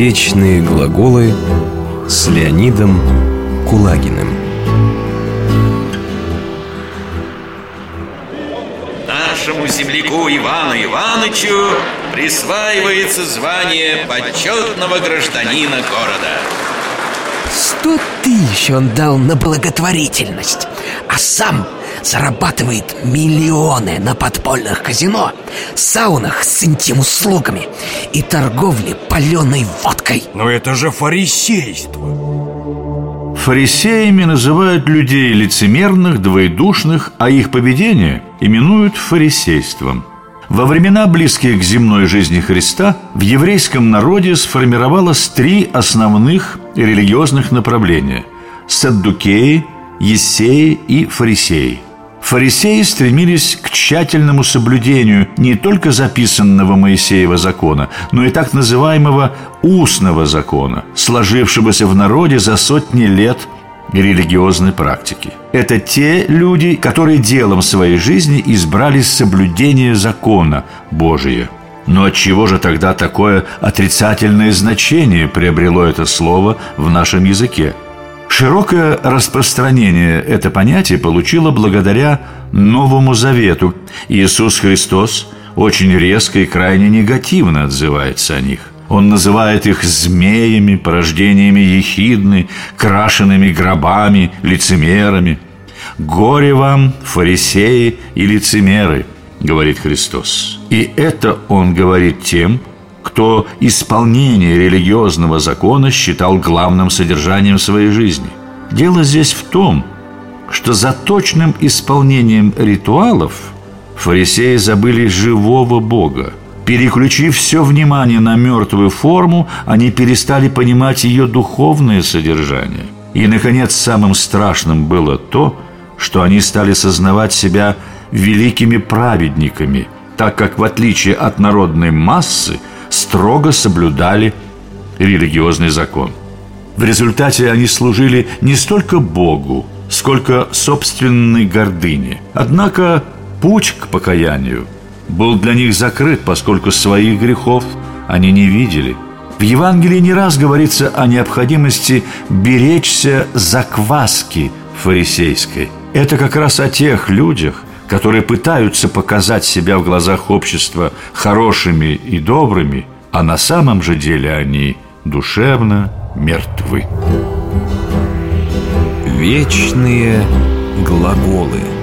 Вечные глаголы с Леонидом Кулагиным. Нашему земляку Ивану Ивановичу присваивается звание почетного гражданина города. Сто тысяч он дал на благотворительность А сам зарабатывает миллионы на подпольных казино Саунах с интим-услугами И торговле паленой водкой. Но это же фарисейство. Фарисеями называют людей лицемерных, двоедушных, а их поведение именуют фарисейством. Во времена, близкие к земной жизни Христа, в еврейском народе сформировалось три основных религиозных направления – саддукеи, ессеи и фарисеи – Фарисеи стремились к тщательному соблюдению не только записанного Моисеева закона, но и так называемого устного закона, сложившегося в народе за сотни лет религиозной практики. Это те люди, которые делом своей жизни избрали соблюдение закона Божия. Но от чего же тогда такое отрицательное значение приобрело это слово в нашем языке? Широкое распространение это понятие получило благодаря Новому Завету. Иисус Христос очень резко и крайне негативно отзывается о них. Он называет их змеями, порождениями ехидны, крашенными гробами, лицемерами. «Горе вам, фарисеи и лицемеры», — говорит Христос. И это Он говорит тем, кто исполнение религиозного закона считал главным содержанием своей жизни. Дело здесь в том, что за точным исполнением ритуалов фарисеи забыли живого Бога. Переключив все внимание на мертвую форму, они перестали понимать ее духовное содержание. И, наконец, самым страшным было то, что они стали сознавать себя великими праведниками, так как, в отличие от народной массы, строго соблюдали религиозный закон. В результате они служили не столько Богу, сколько собственной гордыне. Однако путь к покаянию был для них закрыт, поскольку своих грехов они не видели. В Евангелии не раз говорится о необходимости беречься закваски фарисейской. Это как раз о тех людях, которые пытаются показать себя в глазах общества хорошими и добрыми, а на самом же деле они душевно мертвы. Вечные глаголы.